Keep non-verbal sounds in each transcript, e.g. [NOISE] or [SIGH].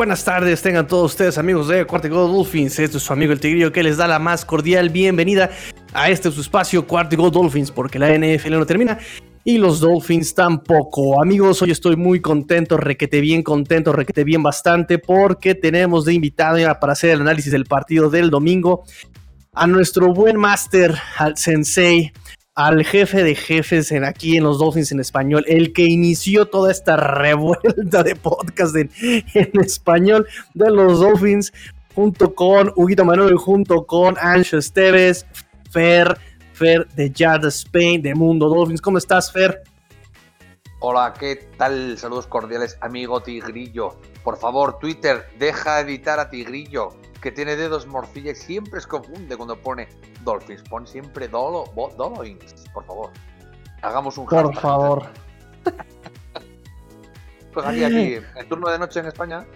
Buenas tardes, tengan todos ustedes amigos de Cuartigo Dolphins. Este es su amigo el Tigrillo que les da la más cordial bienvenida a este su espacio Cuartigo Dolphins, porque la NFL no termina y los Dolphins tampoco. Amigos, hoy estoy muy contento, requete bien contento, requete bien bastante, porque tenemos de invitado para hacer el análisis del partido del domingo a nuestro buen máster, al sensei, al jefe de jefes en, aquí en los Dolphins en español, el que inició toda esta revuelta de podcast en, español de los Dolphins, junto con Huguito Manuel, junto con Ancho Esteves, Fer, Fer de Yard Spain, de Mundo Dolphins. ¿Cómo estás, Fer? Hola, ¿qué tal? Saludos cordiales, amigo Tigrillo. Por favor, Twitter, deja editar a Tigrillo que tiene dedos morcilla y siempre se confunde cuando pone Dolphins. Pon siempre Dolo, Dolphins, por favor. Hagamos un Por favor. [LAUGHS] pues aquí, aquí, el turno de noche en España.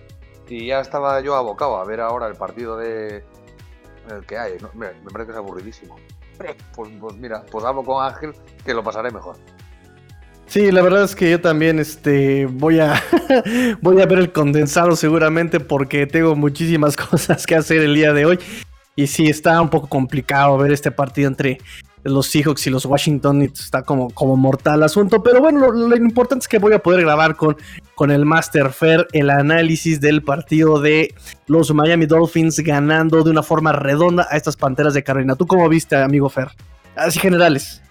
Y ya estaba yo abocado a ver ahora el partido de el que hay. Me, parece que es aburridísimo. Pues, pues mira, pues hablo con Ángel que lo pasaré mejor. Sí, la verdad es que yo también este, voy, a, [LAUGHS] voy a ver el condensado seguramente porque tengo muchísimas [LAUGHS] cosas que hacer el día de hoy. Y sí, está un poco complicado ver este partido entre los Seahawks y los Washington. Está como, como mortal asunto. Pero bueno, lo, importante es que voy a poder grabar con, con el Master Fair el análisis del partido de los Miami Dolphins ganando de una forma redonda a estas Panteras de Carolina. ¿Tú cómo viste, amigo Fer? Así generales.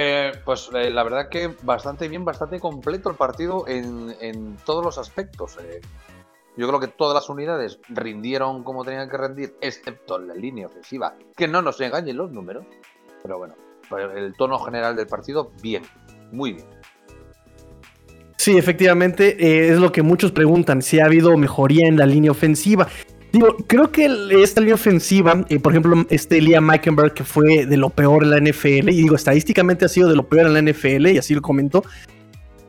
Eh, pues eh, la verdad que bastante bien, bastante completo el partido en, todos los aspectos. Eh. yo creo que todas las unidades rindieron como tenían que rendir, excepto la línea ofensiva. Que no nos engañen los números. Pero bueno, pues, el tono general del partido, bien, muy bien. Sí, efectivamente, es lo que muchos preguntan, si ha habido mejoría en la línea ofensiva. Digo, creo que esta línea ofensiva, eh, por ejemplo, este Liam Meikenberg, que fue de lo peor en la NFL, y digo, estadísticamente ha sido de lo peor en la NFL, y así lo comentó.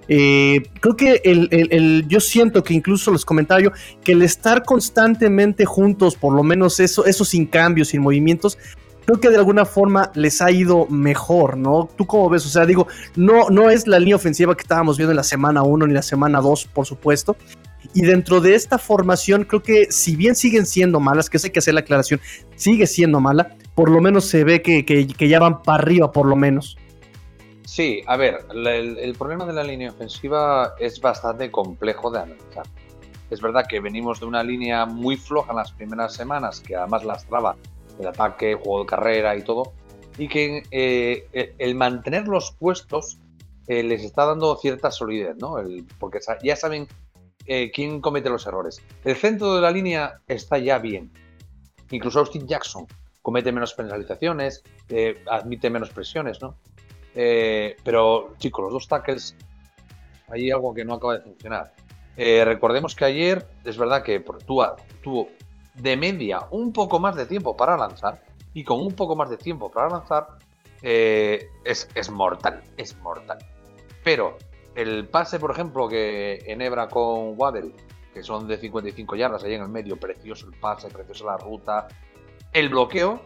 Eh, creo que el, yo siento que incluso los comentarios, que el estar constantemente juntos, por lo menos eso, eso sin cambios, sin movimientos, creo que de alguna forma les ha ido mejor, ¿no? ¿Tú cómo ves? O sea, digo, no, no es la línea ofensiva que estábamos viendo en la semana 1 ni la semana 2, por supuesto, y dentro de esta formación, creo que si bien siguen siendo malas, que sé que hacer la aclaración, sigue siendo mala, por lo menos se ve que, que, ya van para arriba, por lo menos. Sí, a ver, el, problema de la línea ofensiva es bastante complejo de analizar. Es verdad que venimos de una línea muy floja en las primeras semanas, que además lastraba el ataque, el juego de carrera y todo, y que eh, el mantener los puestos eh, les está dando cierta solidez, ¿no? porque ya saben eh, quién comete los errores. El centro de la línea está ya bien. Incluso Austin Jackson comete menos penalizaciones, eh, admite menos presiones, ¿no? Eh, pero, chicos, los dos tackles, hay algo que no acaba de funcionar. recordemos que ayer es verdad que Tua tuvo de media un poco más de tiempo para lanzar y con un poco más de tiempo para lanzar es mortal, es mortal. Pero el pase, por ejemplo, que enhebra con Waddell, que son de 55 yardas ahí en el medio, precioso el pase, preciosa la ruta. El bloqueo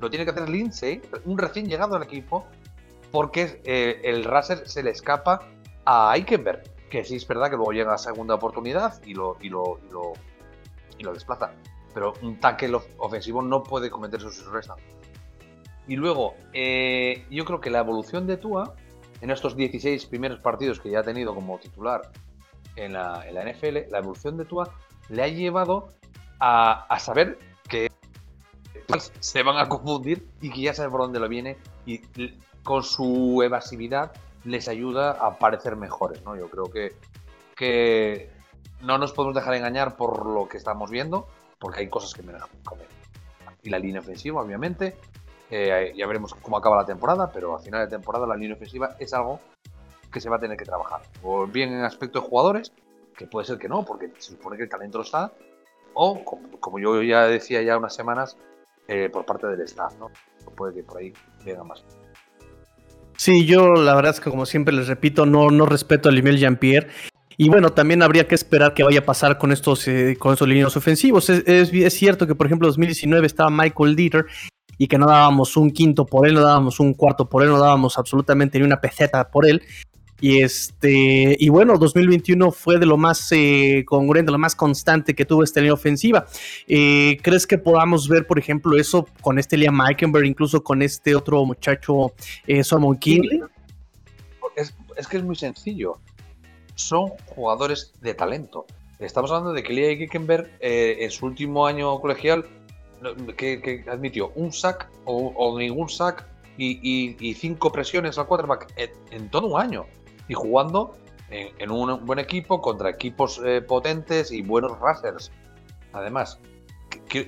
lo tiene que hacer Lindsay, un recién llegado al equipo, porque eh, el Raser se le escapa a Eikenberg, que sí es verdad que luego llega a segunda oportunidad y lo, y lo, y lo, desplaza. Pero un tackle ofensivo no puede cometer sus errores. Y luego, eh, yo creo que la evolución de Tua en estos 16 primeros partidos que ya ha tenido como titular en la, NFL, la evolución de Tua le ha llevado a, saber que se van a confundir y que ya sabe por dónde lo viene y con su evasividad les ayuda a parecer mejores, ¿no? Yo creo que, que no nos podemos dejar engañar por lo que estamos viendo, porque hay cosas que me dejan comer. Y la línea ofensiva, obviamente, eh, ya veremos cómo acaba la temporada, pero a final de temporada la línea ofensiva es algo que se va a tener que trabajar. O bien en aspecto de jugadores, que puede ser que no, porque se supone que el talento está, o como, yo ya decía ya unas semanas, eh, por parte del staff, ¿no? Puede que por ahí venga más. Sí, yo la verdad es que como siempre les repito, no, no respeto a Limel Jean-Pierre. Y bueno, también habría que esperar que vaya a pasar con estos, eh, con estos líneas ofensivos. Es, es, cierto que, por ejemplo, en 2019 estaba Michael Dieter y que no dábamos un quinto por él, no dábamos un cuarto por él, no dábamos absolutamente ni una peseta por él. Y este, y bueno, 2021 fue de lo más eh, congruente, lo más constante que tuvo esta línea ofensiva. Eh, ¿Crees que podamos ver, por ejemplo, eso con este Liam Meikenberg, incluso con este otro muchacho, eh, Solomon Kinley? Es, que es muy sencillo. Son jugadores de talento. Estamos hablando de que Liam Meikenberg en su último año colegial que, admitió un sack o, ningún sack y, cinco presiones al quarterback en todo un año y jugando en, un buen equipo contra equipos eh, potentes y buenos rushers. Además,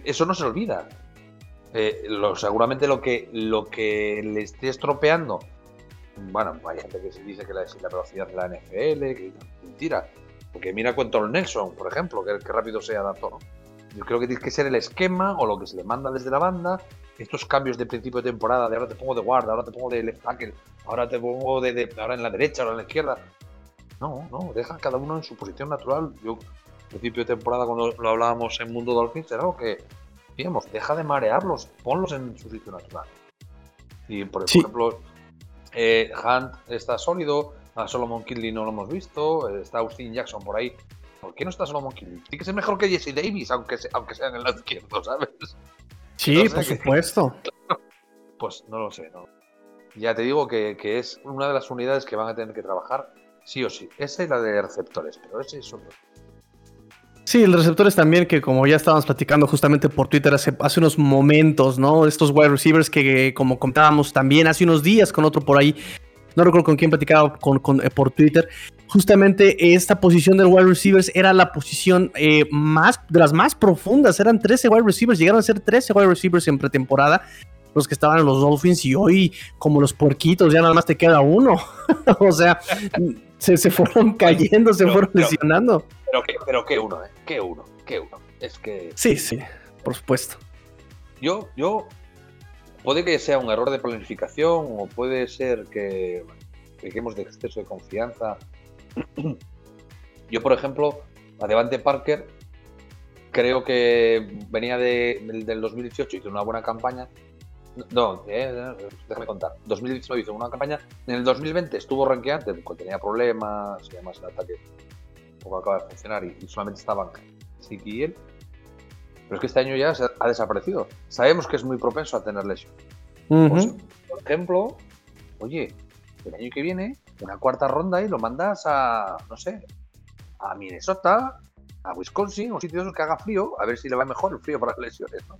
eso no se olvida. Eh, lo, seguramente lo que, lo que le esté estropeando, bueno, hay gente que se dice que la, velocidad de la NFL, que mentira. Porque mira Quentin Nelson, por ejemplo, que, que rápido se adaptó, ¿no? Yo creo que tiene que ser el esquema o lo que se le manda desde la banda estos cambios de principio de temporada, de ahora te pongo de guarda, ahora te pongo de left tackle, ahora te pongo de, ahora en la derecha, ahora en la izquierda. No, no, deja cada uno en su posición natural. Yo, principio de temporada, cuando lo hablábamos en Mundo Dolphins, era algo que, digamos, deja de marearlos, ponlos en su sitio natural. Y por ejemplo, eh, Hunt está sólido, a Solomon Kinley no lo hemos visto, está Austin Jackson por ahí. ¿Por qué no está Solomon Kinley? Tiene que ser mejor que Jesse Davis, aunque, aunque sea en el lado izquierdo, ¿sabes? Sí, por supuesto. Pues no lo sé, no. Ya te digo que, es una de las unidades que van a tener que trabajar sí o sí. Esa es la de receptores, pero ese es otro. Sí, el receptores también, que como ya estábamos platicando justamente por Twitter hace, hace unos momentos, ¿no? Estos wide receivers que, como contábamos también hace unos días con otro por ahí, no recuerdo con quién platicaba con, eh, por Twitter, justamente esta posición del wide receivers era la posición eh, más de las más profundas. Eran 13 wide receivers, llegaron a ser 13 wide receivers en pretemporada. Los que estaban en los Dolphins y hoy, como los porquitos, ya nada más te queda uno. [LAUGHS] o sea, se, fueron cayendo, se fueron lesionando. Pero que uno, ¿eh? Que uno, que uno. Es que. Sí, sí, por supuesto. Yo, yo. Puede que sea un error de planificación o puede ser que pequemos de exceso de confianza [CLEARS THROAT] Yo, por ejemplo, a Devante Parker, creo que venía de, del 2018, hizo una buena campaña. No, eh, déjame contar. 2019 hizo una campaña. En el 2020 estuvo rankeante porque tenía problemas y además el ataque poco acaba de funcionar y, solamente estaban sí y él. Pero es que este año ya ha desaparecido. Sabemos que es muy propenso a tener lesión. Pues, por ejemplo, oye, el año que viene una cuarta ronda y lo mandas a, no sé, a Minnesota, a Wisconsin, o sitios que haga frío, a ver si le va mejor el frío para las lesiones, ¿no?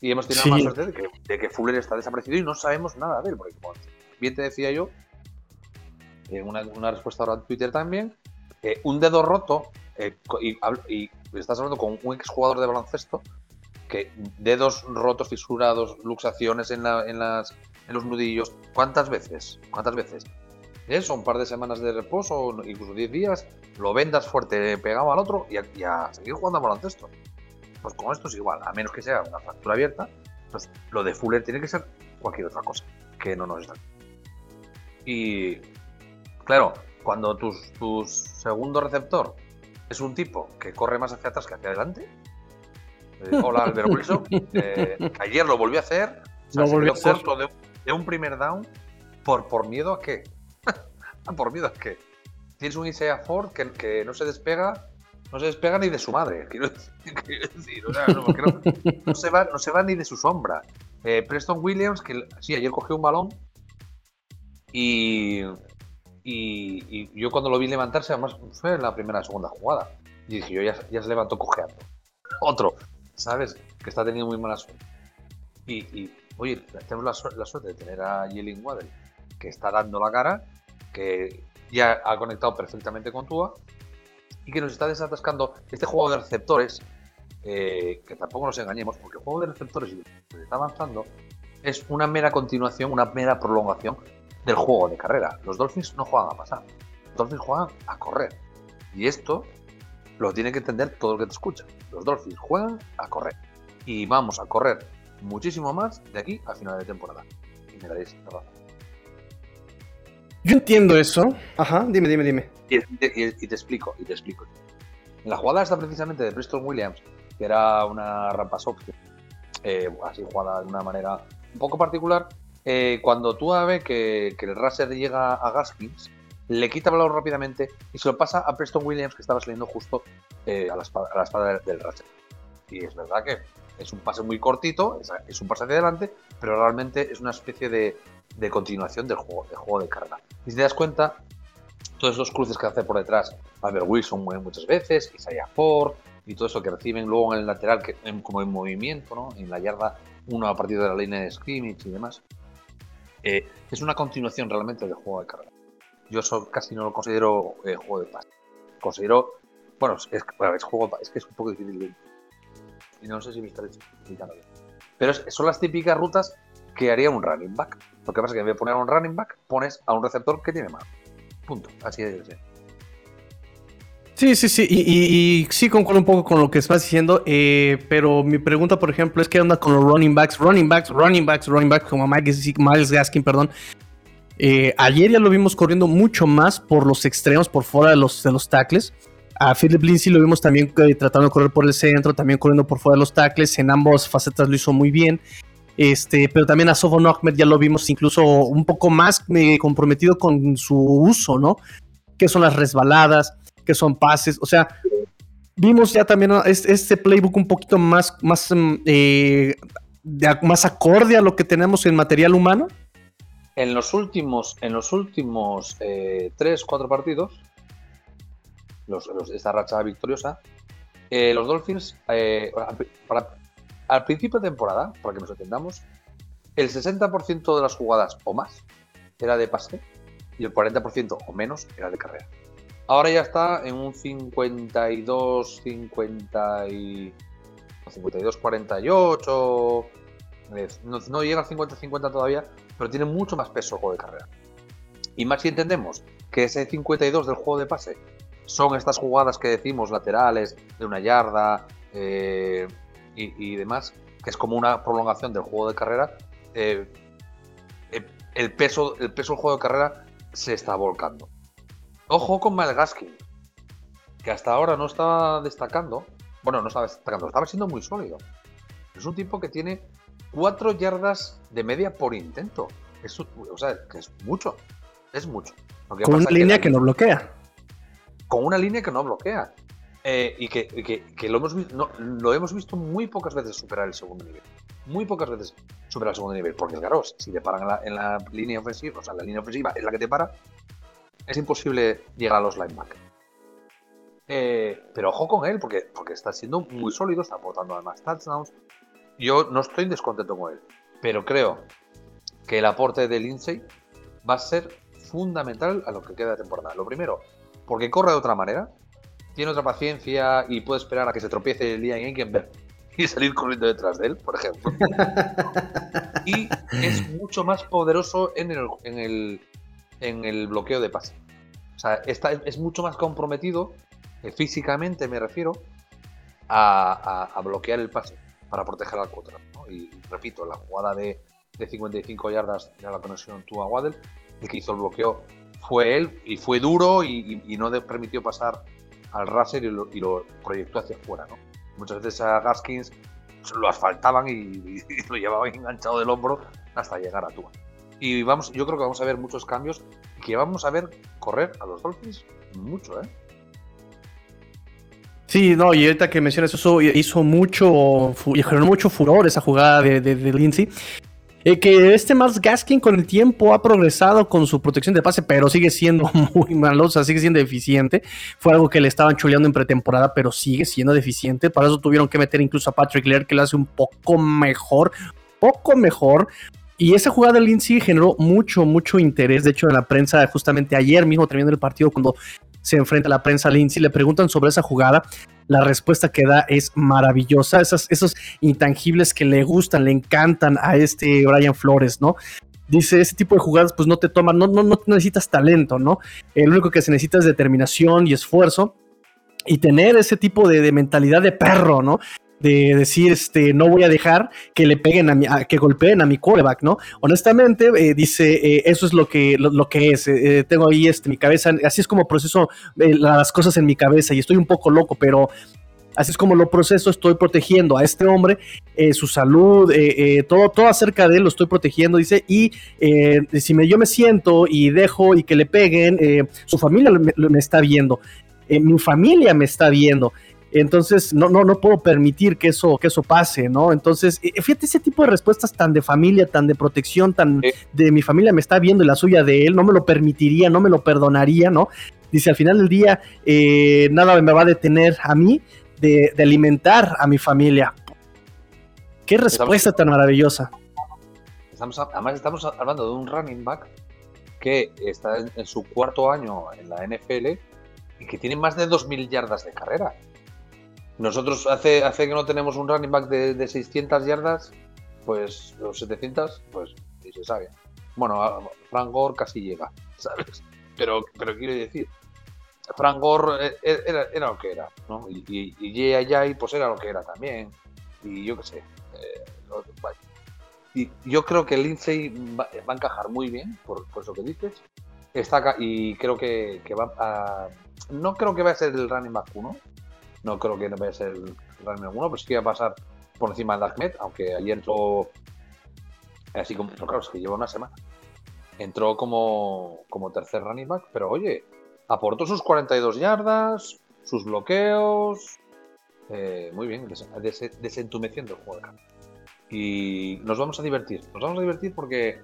Y hemos tenido más suerte de que, Fuller está desaparecido y no sabemos nada de él, porque como bien te decía yo, en una, respuesta ahora en Twitter también, un dedo roto, eh, y, estás hablando con un exjugador de baloncesto, que dedos rotos, fisurados, luxaciones en, las, en los nudillos, ¿cuántas veces? ¿Cuántas veces? eso, un par de semanas de reposo, incluso 10 días, lo vendas fuerte pegado al otro y a, seguir jugando a baloncesto. Pues con esto es igual, a menos que sea una fractura abierta, pues lo de Fuller tiene que ser cualquier otra cosa que no nos está. Y claro, cuando tu, segundo receptor es un tipo que corre más hacia atrás que hacia adelante, eh, [LAUGHS] hola Albert Wilson, eh, ayer lo volvió a hacer, lo volvió a hacer. corto de, un primer down por, por miedo a que [LAUGHS] por miedo, es que tienes un Isaiah Ford que, que, no se despega, no se despega ni de su madre. [LAUGHS] Quiero decir, no, se va, no se va ni de su sombra. Eh, Preston Williams, que sí, ayer cogió un balón y, y, yo cuando lo vi levantarse, además fue en la primera o segunda jugada. Y dije, yo ya, ya se levantó cojeando. Otro, ¿sabes? Que está teniendo muy mala suerte. Y, oye, tenemos la, suerte de tener a Jalen Waddell, que está dando la cara que ya ha conectado perfectamente con Tua y que nos está desatascando este juego de receptores, eh, que tampoco nos engañemos, porque el juego de receptores que está avanzando es una mera continuación, una mera prolongación del juego de carrera. Los Dolphins no juegan a pasar, los Dolphins juegan a correr. Y esto lo tiene que entender todo el que te escucha. Los Dolphins juegan a correr. Y vamos a correr muchísimo más de aquí a final de temporada. Y me daréis razón. Yo entiendo eso. Ajá, dime, dime, dime. Y, te explico, y te explico. En la jugada está precisamente de Preston Williams, que era una rampa soft, eh, así jugada de una manera un poco particular. Eh, cuando tú ves que, que el Racer llega a Gaskins, le quita balón rápidamente y se lo pasa a Preston Williams, que estaba saliendo justo eh, a, la espada, del Ratchet. Y es verdad que es un pase muy cortito, es, un pase hacia adelante, pero realmente es una especie de, continuación del juego, del juego de carga. Y si te das cuenta, todos esos cruces que hace por detrás Albert Wilson muchas veces, Isaiah Ford y todo eso que reciben luego en el lateral que, como en movimiento, ¿no? en la yarda uno a partir de la línea de scrimmage y demás. Eh, es una continuación realmente del juego de carga yo casi no lo considero eh, juego de pase. Considero, bueno, es, juego, es que es un poco difícil Y no sé si me estaré explicando bien. Pero son las típicas rutas que haría un running back. Lo que pasa es que en vez de poner a un running back, pones a un receptor que tiene mano. Punto. Así de ser. Sí, sí, sí, y, sí concuerdo un poco con lo que estás diciendo, eh, pero mi pregunta, por ejemplo, es qué onda con los running backs, running backs, running backs, running backs, como Miles Gaskin, perdón, eh, ayer ya lo vimos corriendo mucho más por los extremos, por fuera de los, de los tackles. A Philip Lindsay lo vimos también eh, tratando de correr por el centro, también corriendo por fuera de los tackles. En ambas facetas lo hizo muy bien. Este, pero también a Sofon Ahmed ya lo vimos incluso un poco más comprometido con su uso, ¿no? Que son las resbaladas, que son pases. O sea, vimos ya también este, playbook un poquito más, más, mm, más acorde a lo que tenemos en material humano en los últimos, en los últimos eh, tres, cuatro partidos, esta racha victoriosa, eh, los Dolphins, eh, al principio de temporada, para que nos entendamos, el 60% de las jugadas o más era de pase y el 40% o menos era de carrera. Ahora ya está en un 52, 50 y 52, 48. No, no llega al 50-50 todavía, pero tiene mucho más peso el juego de carrera. Y más si entendemos que ese 52 del juego de pase son estas jugadas que decimos laterales de una yarda eh, y, demás, que es como una prolongación del juego de carrera, eh, eh, el, peso, el peso del juego de carrera se está volcando. Ojo con Malgaskin, que hasta ahora no estaba destacando, bueno, no estaba destacando, estaba siendo muy sólido. Es un tipo que tiene 4 yardas de media por intento. Eso, o sea, que es mucho. Es mucho. Con una línea que, no bloquea. Con una línea que no bloquea. Eh, y que, lo, hemos, lo hemos visto muy pocas veces superar el segundo nivel. Muy pocas veces superar el segundo nivel. Porque claro, si te paran en la, línea ofensiva, o sea, la línea ofensiva es la que te para, es imposible llegar a los linebackers. Eh, pero ojo con él, porque, porque está siendo muy sólido, está aportando además touchdowns, yo no estoy descontento con él, pero creo que el aporte de Lindsay va a ser fundamental a lo que queda de temporada. Lo primero, porque corre de otra manera, tiene otra paciencia y puede esperar a que se tropiece el día en y salir corriendo detrás de él, por ejemplo. [LAUGHS] y es mucho más poderoso en el, en el, en el bloqueo de pase. O sea, está, es mucho más comprometido, eh, físicamente me refiero, a bloquear el pase para proteger al cuota. Y, repito, la jugada de, 55 yardas de la conexión tú a Waddle, el que hizo el bloqueo fue él y fue duro y, no le permitió pasar al raser y lo, proyectó hacia afuera. ¿no? Muchas veces a Gaskins lo asfaltaban [LAUGHS] y, lo llevaban enganchado del hombro hasta llegar a Tua. Y vamos, yo creo que vamos a ver muchos cambios que vamos a ver correr a los Dolphins mucho, ¿eh? Sí, no, y ahorita que mencionas eso, hizo mucho, generó mucho furor esa jugada de, de, Lindsay. Eh, que este Miles Gaskin con el tiempo ha progresado con su protección de pase, pero sigue siendo [LAUGHS] muy malo, o sea, sigue siendo deficiente. Fue algo que le estaban chuleando en pretemporada, pero sigue siendo deficiente. Para eso tuvieron que meter incluso a Patrick Lear, que lo hace un poco mejor, poco mejor. Y esa jugada de Lindsay generó mucho, mucho interés. De hecho, en la prensa, justamente ayer mismo, terminando el partido, cuando se enfrenta a la prensa Lindsay, le preguntan sobre esa jugada. La respuesta que da es maravillosa. esos intangibles que le gustan, le encantan a este Brian Flores, ¿no? Dice, ese tipo de jugadas pues no te toman, no, no, no necesitas talento, ¿no? El único que se necesita es determinación y esfuerzo y tener ese tipo de, mentalidad de perro, ¿no? De decir, este, no voy a dejar que le peguen a mi, que golpeen a mi quarterback, ¿no? Honestamente, eh, dice, eh, eso es lo que, lo, que es. Eh, tengo ahí este, mi cabeza, así es como proceso las cosas en mi cabeza y estoy un poco loco, pero así es como lo proceso, estoy protegiendo a este hombre, su salud, todo, todo acerca de él lo estoy protegiendo, dice, y si me, yo me siento y dejo y que le peguen, su familia me, me está viendo, mi familia me está viendo. Entonces, no, no, no puedo permitir que eso, que eso pase, ¿no? Entonces, eh, fíjate ese tipo de respuestas tan de familia, tan de protección, tan de mi familia me está viendo y la suya de él, no me lo permitiría, no me lo perdonaría, ¿no? Dice, al final del día, eh, nada me va a detener a mí de, alimentar a mi familia. Qué respuesta tan maravillosa. Estamos, además, estamos hablando de un running back que está en, su cuarto año en la NFL y que tiene más de 2.000 yardas de carrera. Nosotros hace, hace que no tenemos un running back de, 600 yardas, pues los 700, pues ni se sabe. Bueno, Frank Gore casi llega, [LAUGHS] ¿sabes? Pero, pero quiero decir, Frank Gore eh, eh, era, lo que era, ¿no? Y, y, y pues era lo que era también. Y yo qué sé. Eh, y yo creo que Lindsay va, va, a encajar muy bien, por, por eso que dices. Está y creo que, que va a. No creo que va a ser el running back 1, no creo que no vaya a ser el running 1, pero sí que va a pasar por encima de Ahmed, aunque ayer entró así como, claro, es que lleva una semana. Entró como, como tercer running back, pero oye, aportó sus 42 yardas, sus bloqueos. Eh, muy bien, desentumeciendo el juego de. Y nos vamos a divertir. Nos vamos a divertir porque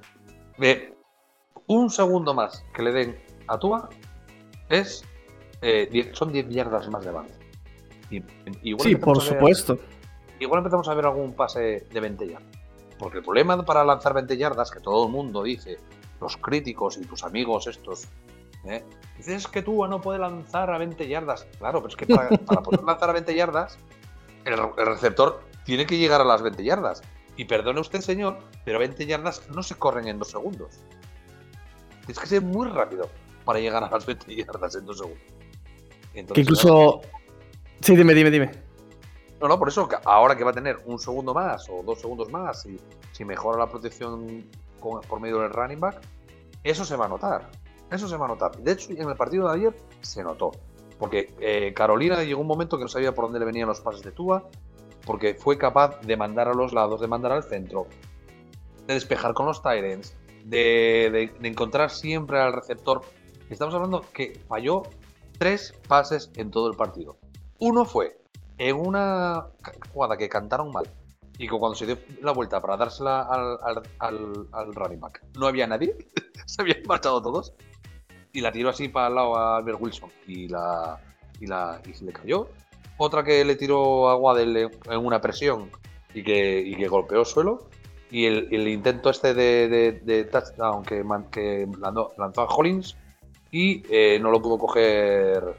un segundo más que le den a Tua es eh, son 10 yardas más de sí, por supuesto. Igual empezamos a ver algún pase de 20 yardas. Porque el problema para lanzar 20 yardas, que todo el mundo dice, los críticos y tus amigos estos, ¿eh? dices que tú no puedes lanzar a 20 yardas. Claro, pero es que para, [LAUGHS] poder lanzar a 20 yardas, el, receptor tiene que llegar a las 20 yardas. Y perdone usted, señor, pero 20 yardas no se corren en dos segundos. Tienes que ser muy rápido para llegar a las 20 yardas en dos segundos. que incluso Sí, dime, dime, dime. No, no, por eso ahora que va a tener un segundo más o dos segundos más y si mejora la protección por medio del running back, eso se va a notar. Eso se va a notar. De hecho, en el partido de ayer se notó. Porque eh, Carolina llegó un momento que no sabía por dónde le venían los pases de Tua, porque fue capaz de mandar a los lados, de mandar al centro, de despejar con los Tyrants, de encontrar siempre al receptor. Estamos hablando que falló tres pases en todo el partido. Uno fue en una jugada que cantaron mal y que cuando se dio la vuelta para dársela al, al, running back no había nadie, [LAUGHS] se habían marchado todos y la tiró así para el lado a Albert Wilson y la y la y se le cayó. Otra que le tiró a Waddell en una presión y que, y que golpeó el suelo. Y el, intento este de, de, touchdown que, que lanzó, a Hollins y eh, no lo pudo coger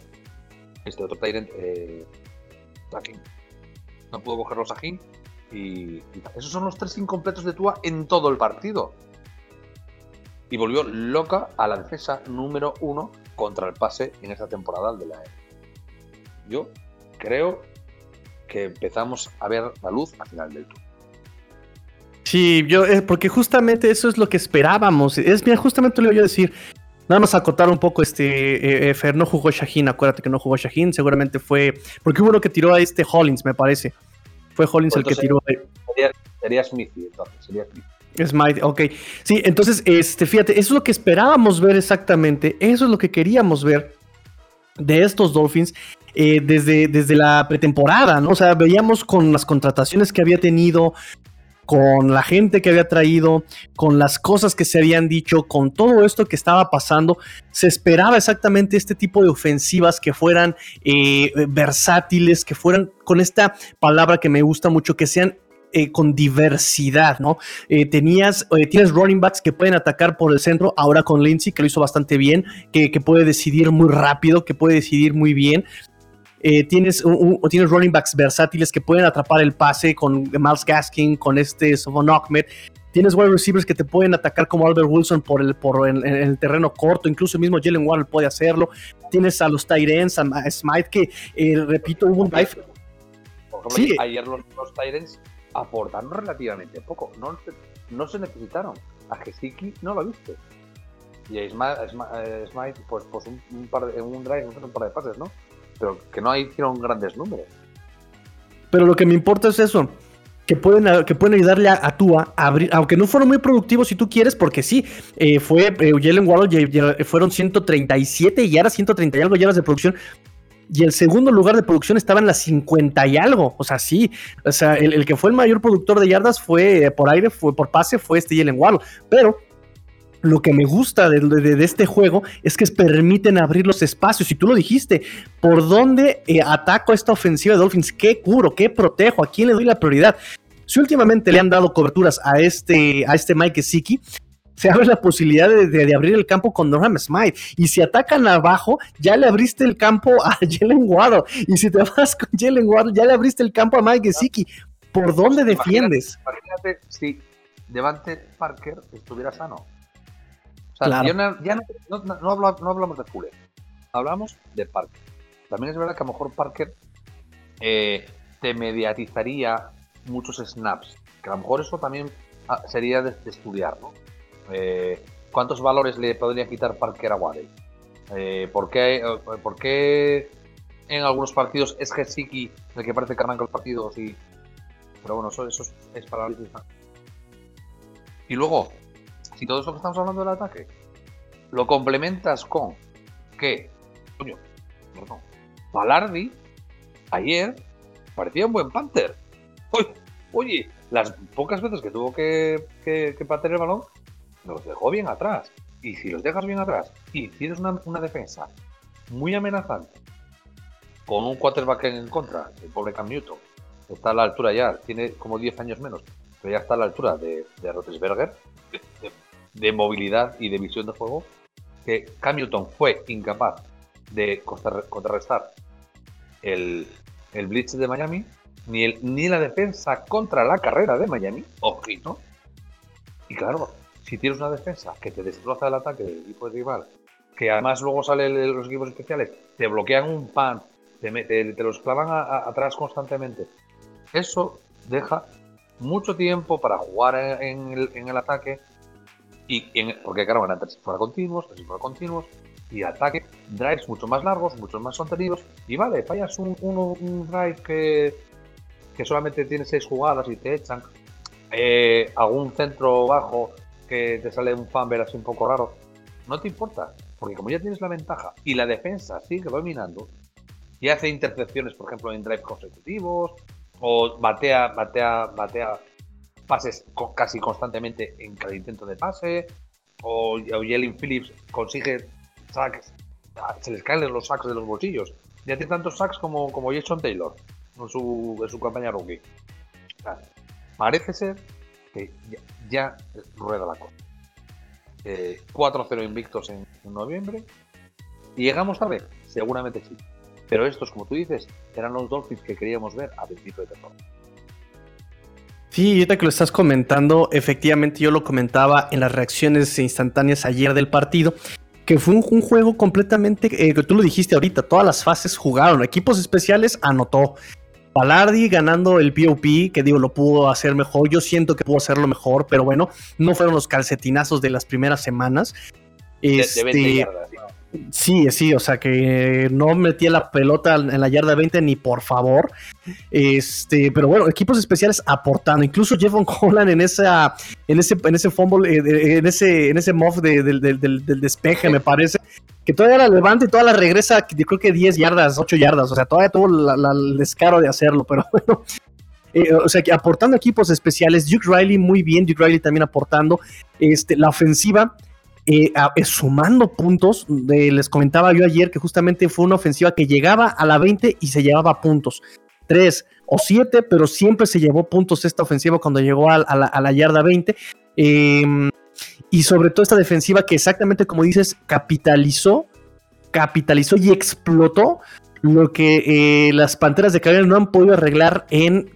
este otro Tyrant, eh, No pudo cogerlo Sahin. Y, y, esos son los tres incompletos de Tua en todo el partido. Y volvió loca a la defensa número uno contra el pase en esta temporada de la E. Yo creo que empezamos a ver la luz al final del tour. Sí, yo, eh, porque justamente eso es lo que esperábamos. Es bien, justamente lo voy a decir. Nada más acotar un poco, este, eh, eh, Fer no jugó Shaheen, acuérdate que no jugó Shaheen, seguramente fue, porque hubo uno que tiró a este Hollins, me parece. Fue Hollins el que tiró. Sería, sería Smithy, entonces, sería Smithy. Smite, ok. Sí, entonces, este, fíjate, eso es lo que esperábamos ver exactamente, eso es lo que queríamos ver de estos Dolphins eh, desde, desde la pretemporada, ¿no? O sea, veíamos con las contrataciones que había tenido, con la gente que había traído, con las cosas que se habían dicho, con todo esto que estaba pasando, se esperaba exactamente este tipo de ofensivas que fueran eh, versátiles, que fueran con esta palabra que me gusta mucho, que sean eh, con diversidad, ¿no? Eh, tenías, tienes running backs que pueden atacar por el centro, ahora con Lindsay, que lo hizo bastante bien, que, que, puede decidir muy rápido, que puede decidir muy bien. Eh, tienes, tienes running backs versátiles que pueden atrapar el pase con Miles Gaskin, con este Sovon Ahmed. Tienes wide receivers que te pueden atacar como Albert Wilson por el, por el terreno corto, incluso el mismo Jalen Warren puede hacerlo. Tienes a los Tyrens, a, Smite, que eh, repito, hubo un drive. Por ejemplo, ayer los, los Tyrants aportaron relativamente poco. No, no se necesitaron. A Gesicki no lo viste. Y a Smite, pues, pues un, par de, un drive, un par de pases, ¿no? Pero que no hicieron grandes números. Pero lo que me importa es eso. Que pueden, que pueden ayudarle a, Tua a abrir, aunque no fueron muy productivos si tú quieres, porque sí, eh, fue eh, Jalen Waddle, fueron 137 y ahora 130 y algo yardas de producción, y el segundo lugar de producción estaba en las 50 y algo. O sea, sí. O sea, el, que fue el mayor productor de yardas fue eh, por aire, fue por pase, fue este Jalen Waddle. Pero lo que me gusta de, este juego es que permiten abrir los espacios. Y tú lo dijiste, ¿por dónde eh, ataco esta ofensiva de Dolphins? ¿Qué curo? ¿Qué protejo? ¿A quién le doy la prioridad? Si últimamente le han dado coberturas a este, a este Mike Siki, se abre la posibilidad de, abrir el campo con Norman Smite. Y si atacan abajo, ya le abriste el campo a [LAUGHS] Jalen Waddle. Y si te vas con Jalen Waddle, ya le abriste el campo a Mike Siki. ¿Por dónde defiendes? Imagínate, si Devante Parker estuviera sano ya, no, hablamos, de Fuller, hablamos de Parker. También es verdad que a lo mejor Parker eh, te mediatizaría muchos snaps, que a lo mejor eso también ah, sería de, estudiar, ¿no? Eh, ¿Cuántos valores le podría quitar Parker a Waddell? Eh, ¿por, qué, en algunos partidos es Gesicki el que parece que arranca los partidos? Y... Pero bueno, eso, eso es para Y luego, si todo eso que estamos hablando del ataque lo complementas con que, coño, perdón, Palardi ayer parecía un buen Panther. [LAUGHS] Oye, las pocas veces que tuvo que, que, el balón, los dejó bien atrás. Y si los dejas bien atrás y tienes una, una defensa muy amenazante, con un quarterback en contra, el pobre Cam Newton, está a la altura ya, tiene como 10 años menos, pero ya está a la altura de, de, [LAUGHS] movilidad y de visión de juego, que Cam fue incapaz de contrarrestar el, el blitz de Miami, ni, el, ni la defensa contra la carrera de Miami, ojito. Y claro, si tienes una defensa que te destroza el ataque del equipo rival, que además luego salen los equipos especiales, te bloquean un pan, te, te, los clavan atrás constantemente. Eso deja mucho tiempo para jugar en el, ataque. Y porque claro, van a si fuera continuos, si fuera continuos, y ataque, drives mucho más largos, mucho más contenidos. Y vale, fallas un, un, drive que, que solamente tiene seis jugadas y te echan. Eh, algún centro bajo que te sale un fumble así un poco raro. No te importa, porque como ya tienes la ventaja y la defensa sigue dominando y hace intercepciones, por ejemplo, en drives consecutivos, o batea, batea, batea pases casi constantemente en cada intento de pase, o, Jalen Phillips consigue sacks, se les caen los sacks de los bolsillos. Ya tiene tantos sacks como, como Jason Taylor en su, en su campaña rookie. parece ser que ya, rueda la cosa. 4-0 invictos en, en noviembre. ¿Y llegamos tarde? Seguramente sí. Pero estos, como tú dices, eran los Dolphins que queríamos ver a principio de temporada. Sí, ahorita que lo estás comentando, efectivamente yo lo comentaba en las reacciones instantáneas ayer del partido, que fue un, juego completamente, eh, que tú lo dijiste ahorita, todas las fases jugaron, equipos especiales anotó. Palardi ganando el POP, que digo, lo pudo hacer mejor, yo siento que pudo hacerlo mejor, pero bueno, no fueron los calcetinazos de las primeras semanas. Este, Sí, sí, o sea que no metía la pelota en la yarda 20 ni por favor. Este, pero bueno, equipos especiales aportando. Incluso Jeffon Holland en esa, en ese, en ese fumble, eh, en ese, en ese del, despeje, me parece. Que todavía la levanta y toda la regresa, yo creo que 10 yardas, 8 yardas. O sea, todavía tuvo el descaro de hacerlo, pero [LAUGHS] bueno. Eh, o sea, que aportando equipos especiales, Duke Riley muy bien, Duke Riley también aportando. Este, la ofensiva, eh, eh, sumando puntos. les comentaba yo ayer que justamente fue una ofensiva que llegaba a la 20 y se llevaba puntos. Tres o siete, pero siempre se llevó puntos esta ofensiva cuando llegó a, la, yarda 20. Em, y sobre todo esta defensiva que exactamente como dices, capitalizó, capitalizó y explotó lo que eh, las Panteras de Carolina no han podido arreglar en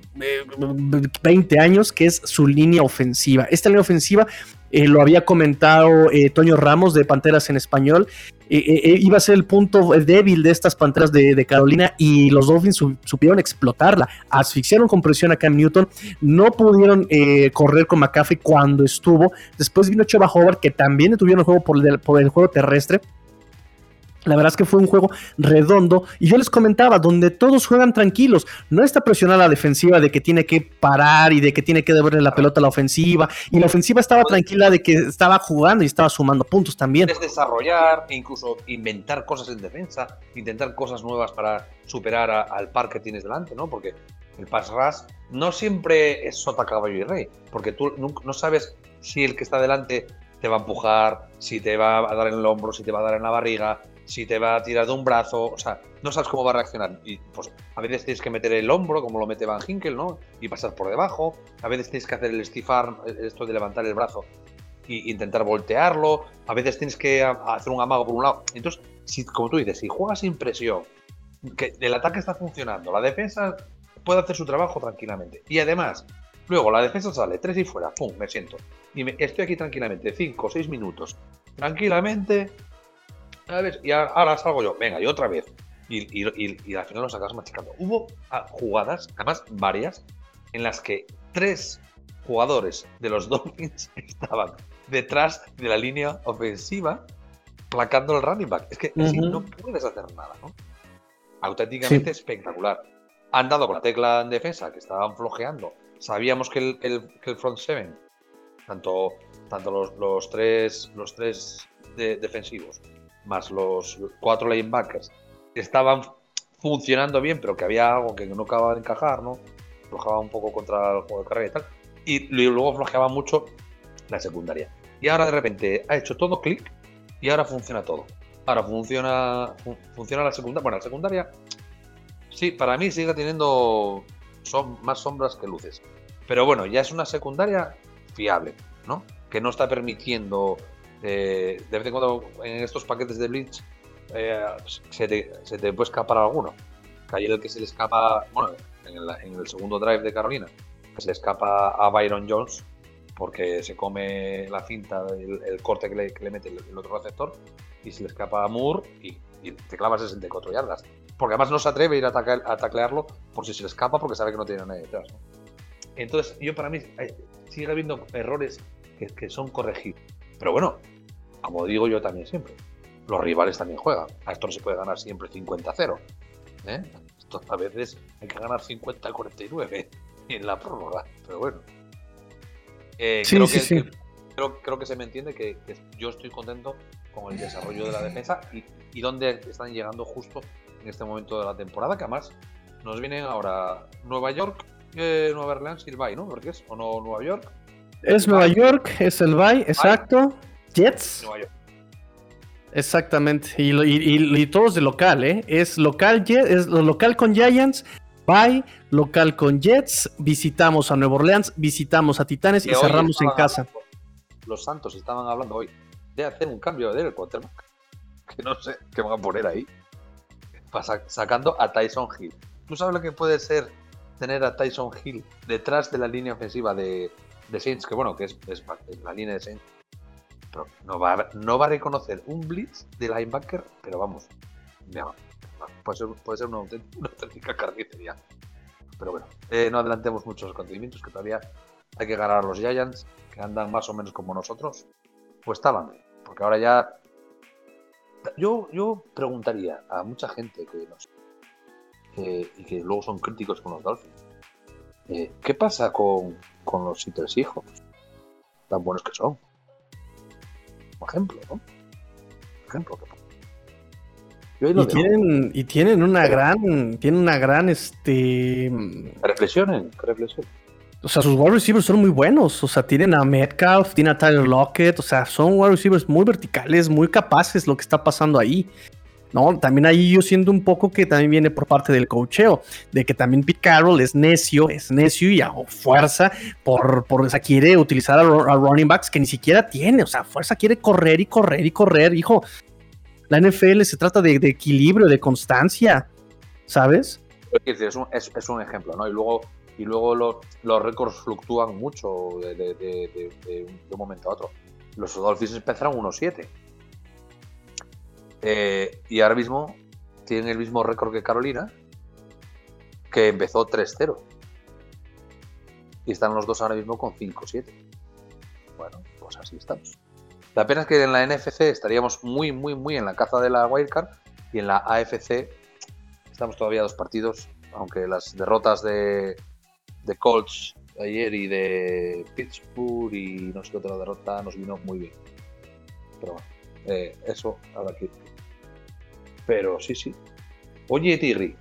20 años, que es su línea ofensiva. Esta línea ofensiva eh, lo había comentado eh, Toño Ramos de Panteras en Español, iba a ser el punto débil de estas Panteras de, Carolina y los Dolphins supieron explotarla, asfixiaron con presión a Cam Newton, no pudieron correr con McCaffrey cuando estuvo, después vino Cheva Howard que también tuvieron el juego por el juego terrestre, la verdad es que fue un juego redondo y yo les comentaba, donde todos juegan tranquilos, no está presionada la defensiva de que tiene que parar y de que tiene que devolver la pelota a la ofensiva y la ofensiva estaba tranquila de que estaba jugando y estaba sumando puntos también. Es desarrollar, e incluso inventar cosas en defensa, intentar cosas nuevas para superar al par que tienes delante, ¿no? Porque el pass rush no siempre es sota, caballo y rey, porque tú no sabes si el que está delante te va a empujar, si te va a dar en el hombro, si te va a dar en la barriga, si te va a tirar de un brazo, o sea, no sabes cómo va a reaccionar. Y pues a veces tienes que meter el hombro, como lo mete Van Hinkel, ¿no? Y pasar por debajo. A veces tienes que hacer el estifar, esto de levantar el brazo e intentar voltearlo. A veces tienes que hacer un amago por un lado. Entonces, si, como tú dices, si juegas sin presión, que el ataque está funcionando, la defensa puede hacer su trabajo tranquilamente. Y además, luego la defensa sale, tres y fuera, pum, me siento. Y me, estoy aquí tranquilamente, cinco o seis minutos. Tranquilamente, a ver, y ahora salgo yo, venga, y otra vez. Y, al final lo sacas machicando. Hubo ah, jugadas, además varias, en las que tres jugadores de los [LAUGHS] Dolphins estaban detrás de la línea ofensiva placando el running back. Es que así no puedes hacer nada, ¿no? Auténticamente espectacular. Han dado con la tecla en defensa, que estaban flojeando. Sabíamos que el, front seven, tanto, tanto los, tres, los tres defensivos más los cuatro linebackers, estaban funcionando bien, pero que había algo que no acababa de encajar, ¿no? Flojaba un poco contra el juego de carrera y tal. Y luego flojeaba mucho la secundaria. Y ahora de repente ha hecho todo clic y ahora funciona todo. Ahora funciona, funciona la secundaria. Bueno, la secundaria, sí, para mí sigue teniendo son más sombras que luces. Pero bueno, ya es una secundaria fiable, ¿no? Que no está permitiendo de vez en cuando en estos paquetes de Blitz eh, se, te, puede escapar alguno. Que ayer el que se le escapa, bueno, en el, segundo drive de Carolina, que se le escapa a Byron Jones porque se come la cinta, el, corte que le, mete el, otro receptor, y se le escapa a Moore y, te clava 64 yardas. Porque además no se atreve a ir a, a, taclearlo por si se le escapa porque sabe que no tiene nadie detrás. Entonces, yo para mí eh, sigue habiendo errores que, que son corregibles. Pero bueno, como digo yo también siempre, los rivales también juegan. A esto no se puede ganar siempre 50-0. ¿eh? Esto a veces hay que ganar 50-49 [LAUGHS] en la prórroga. Pero bueno. Eh, creo, que, creo, que se me entiende que, yo estoy contento con el desarrollo de la defensa y, y dónde están llegando justo en este momento de la temporada, que además nos vienen ahora Nueva York, eh, Nueva Orleans y el Bay, ¿no? ¿Por qué es? ¿O no Nueva York? Es Nueva York, es el Bay, exacto. Jets. Exactamente. Y, todos de local, ¿eh? Es local, es local con Giants, bye, local con Jets, visitamos a Nueva Orleans, visitamos a Titanes y cerramos en casa. Los Santos estaban hablando hoy de hacer un cambio de quarterback. [LAUGHS] Que no sé qué van a poner ahí. Sacando a Tyson Hill. ¿Tú sabes lo que puede ser tener a Tyson Hill detrás de la línea ofensiva de, Saints? Que bueno, que es la línea de Saints no va, a, no va a reconocer un blitz de linebacker, pero vamos, puede, ser, puede ser una, auténtica carnicería. Pero bueno, eh, no adelantemos muchos acontecimientos que todavía hay que ganar a los Giants, que andan más o menos como nosotros. Pues estaban, porque ahora ya. Yo, yo preguntaría a mucha gente que nos. y que luego son críticos con los Dolphins. Eh, ¿Qué pasa con, con los tres hijos? Tan buenos que son ejemplo, ¿no? ejemplo. y, tienen, y tienen una gran, tienen una gran, este... Reflexionen, reflexionen. O sea, sus wide receivers son muy buenos. O sea, tienen a Metcalf, tienen a Tyler Lockett. O sea, son wide receivers muy verticales, muy capaces lo que está pasando ahí. ¿No? También ahí yo siento un poco que también viene por parte del cocheo, de que también Pete Carroll es necio, es necio y hago fuerza por, por quiere utilizar a, running backs que ni siquiera tiene, o sea, fuerza quiere correr y correr y correr, hijo. La NFL se trata de, equilibrio, de constancia, ¿sabes? Es un, ejemplo, ¿no? Y luego, y luego los, los récords fluctúan mucho de, de, un momento a otro. los Dolphins empezaron 1-7. Eh, y ahora mismo tienen el mismo récord que Carolina, que empezó 3-0. Y están los dos ahora mismo con 5-7. Bueno, pues así estamos. La pena es que en la NFC estaríamos muy, muy, muy en la caza de la wildcard y en la AFC estamos todavía dos partidos, aunque las derrotas de, de Colts ayer y de Pittsburgh y no sé qué otra derrota nos vino muy bien. Pero bueno, eh, eso habrá que Pero sí, sí. Oye, Tigri.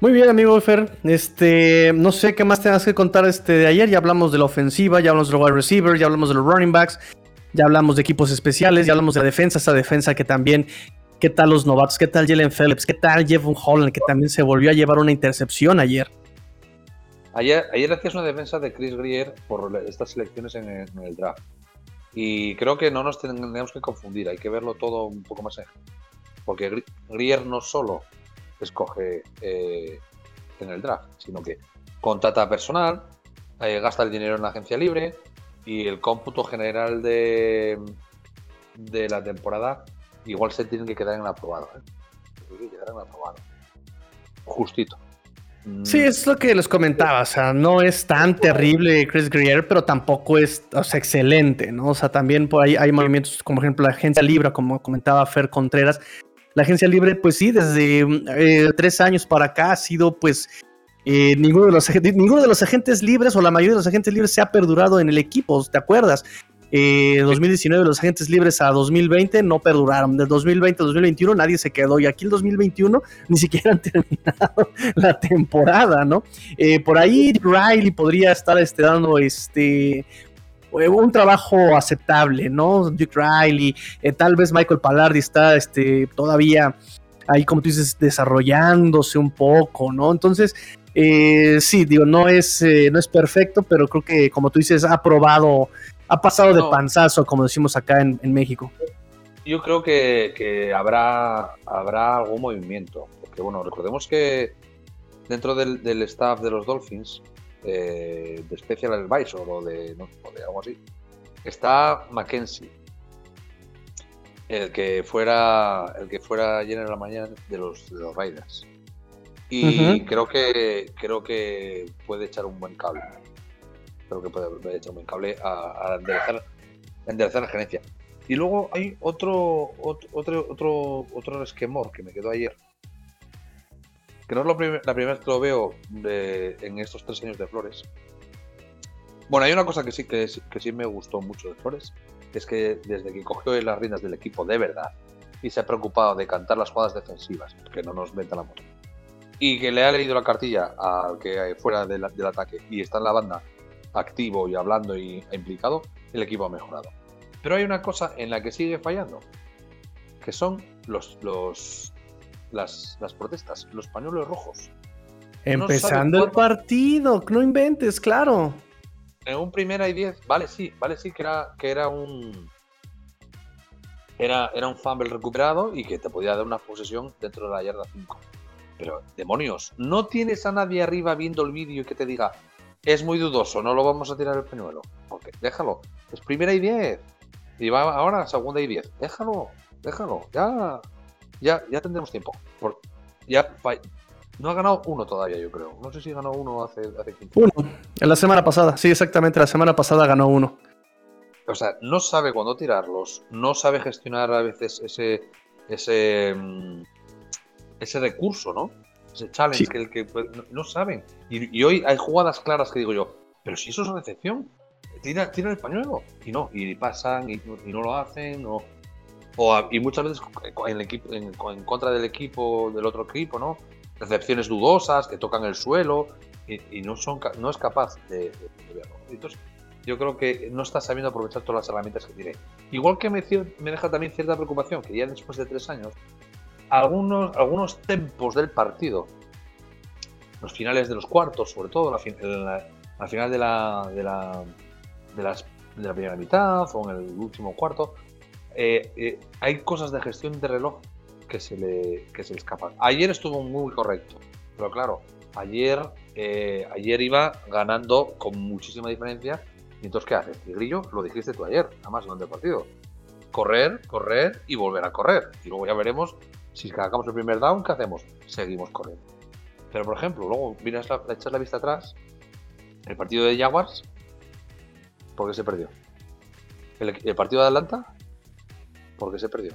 Muy bien, amigo Fer. Este, no sé qué más tengas que contar este de ayer. Ya hablamos de la ofensiva, ya hablamos de los wide receivers, ya hablamos de los running backs, ya hablamos de equipos especiales, ya hablamos de la defensa, esa defensa que también ¿Qué tal los novatos? ¿Qué tal Jalen Phillips? ¿Qué tal Jeff Holland, que también se volvió a llevar una intercepción ayer? Ayer, ayer hacías una defensa de Chris Greer por estas selecciones en el, draft. Y creo que no nos tendríamos que confundir, hay que verlo todo un poco más en Porque Greer no solo escoge eh, en el draft, sino que contrata personal, eh, gasta el dinero en la agencia libre y el cómputo general de, de la temporada igual se tienen que quedar en aprobado. ¿eh? Que quedar en aprobado. Justito. Mm. Sí, es lo que les comentaba, o sea, no es tan terrible Chris Greer, pero tampoco es o sea, excelente, ¿no? O sea, también por ahí hay movimientos como por ejemplo la agencia libre, como comentaba Fer Contreras. La agencia libre, pues sí, desde eh, tres años para acá ha sido pues eh, ninguno, de los, ninguno de los agentes libres o la mayoría de los agentes libres se ha perdurado en el equipo, ¿te acuerdas? Eh, 2019 los agentes libres a 2020 no perduraron. Del 2020 a 2021 nadie se quedó y aquí el 2021 [LAUGHS] ni siquiera han terminado [LAUGHS] la temporada, ¿no? Eh, por ahí Riley podría estar este, dando este un trabajo aceptable, ¿no? Duke Riley, eh, tal vez Michael Pallardi está este, todavía ahí, como tú dices, desarrollándose un poco, ¿no? Entonces, sí, digo, no es, no es perfecto, pero creo que, como tú dices, ha probado ha pasado de panzazo, como decimos acá en, México. Yo creo que, habrá, habrá algún movimiento. Porque, bueno, recordemos que dentro del, staff de los Dolphins, eh, de Special Advisor o de, o de algo así, está Mackenzie. El que fuera el que fuera ayer en la mañana de los, de los Raiders. Y creo que creo que puede echar un buen cable creo que puede hecho un cable a, enderezar, la gerencia. Y luego hay otro, otro, otro, otro esquemor que me quedó ayer. Que no es la primera vez que lo veo en estos tres años de Flores. Bueno, hay una cosa que sí, que, que sí me gustó mucho de Flores. Es que desde que cogió las riendas del equipo de verdad y se ha preocupado de cantar las jugadas defensivas, que no nos meta la moto, y que le ha leído la cartilla al que fuera del, del ataque y está en la banda activo y hablando y implicado, el equipo ha mejorado. Pero hay una cosa en la que sigue fallando, que son los, los, las, protestas, los pañuelos rojos. Empezando el partido, no inventes, claro. En un primera y diez, vale, sí, vale, sí, que era, que era un. Era, era un fumble recuperado y que te podía dar una posesión dentro de la yarda 5. Pero, demonios, no tienes a nadie arriba viendo el vídeo y que te diga, es muy dudoso, no lo vamos a tirar el pañuelo. Porque déjalo. Es primera y diez. Y va ahora segunda y diez. Déjalo, déjalo. Ya, ya, ya tendremos tiempo. ya no ha ganado uno todavía, yo creo. No sé si ganó uno hace, hace 15 Uno. En la semana pasada, sí, exactamente. La semana pasada ganó uno. O sea, no sabe cuándo tirarlos. No sabe gestionar a veces ese, ese, mm, ese recurso, ¿no? ese challenge que, el que pues, no, saben. Y, hoy hay jugadas claras que digo yo, pero si eso es recepción, tira, tira el pañuelo. Y no, y pasan y, no lo hacen. O, y muchas veces en, contra del equipo, del otro equipo, ¿no? Recepciones dudosas que tocan el suelo y, no, son, no es capaz de, verlo. Entonces, yo creo que no está sabiendo aprovechar todas las herramientas que tiene. Igual que me, deja también cierta preocupación, que ya después de tres años algunos, algunos tempos del partido, los finales de los cuartos, sobre todo, la, al final de la, de la primera mitad o en el último cuarto, eh, eh, hay cosas de gestión de reloj que se le, que se escapan. Ayer estuvo muy correcto, pero claro, ayer, eh, ayer iba ganando con muchísima diferencia ¿Y entonces qué haces? Tigrillo, lo dijiste tú ayer, nada más durante el partido. Correr, correr y volver a correr. Y luego ya veremos si sacamos el primer down, ¿qué hacemos? Seguimos corriendo. Pero por ejemplo, luego vienes a echar la vista atrás, el partido de Jaguars, ¿por qué se perdió? El, partido de Atlanta, ¿por qué se perdió?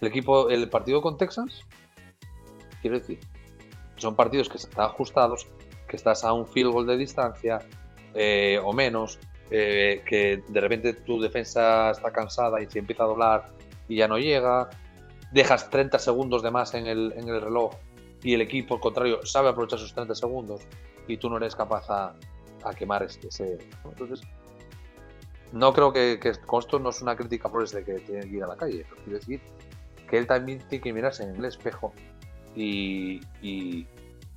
El equipo, el partido con Texans, quiero decir, son partidos que están ajustados, que estás a un field goal de distancia eh, o menos, eh, que de repente tu defensa está cansada y se empieza a doblar y ya no llega, dejas 30 segundos de más en el, en el reloj y el equipo contrario sabe aprovechar esos 30 segundos y tú no eres capaz a, quemar ese. Entonces, no creo que, con esto no es una crítica por de que tiene que ir a la calle, pero quiero decir que él también tiene que mirarse en el espejo y,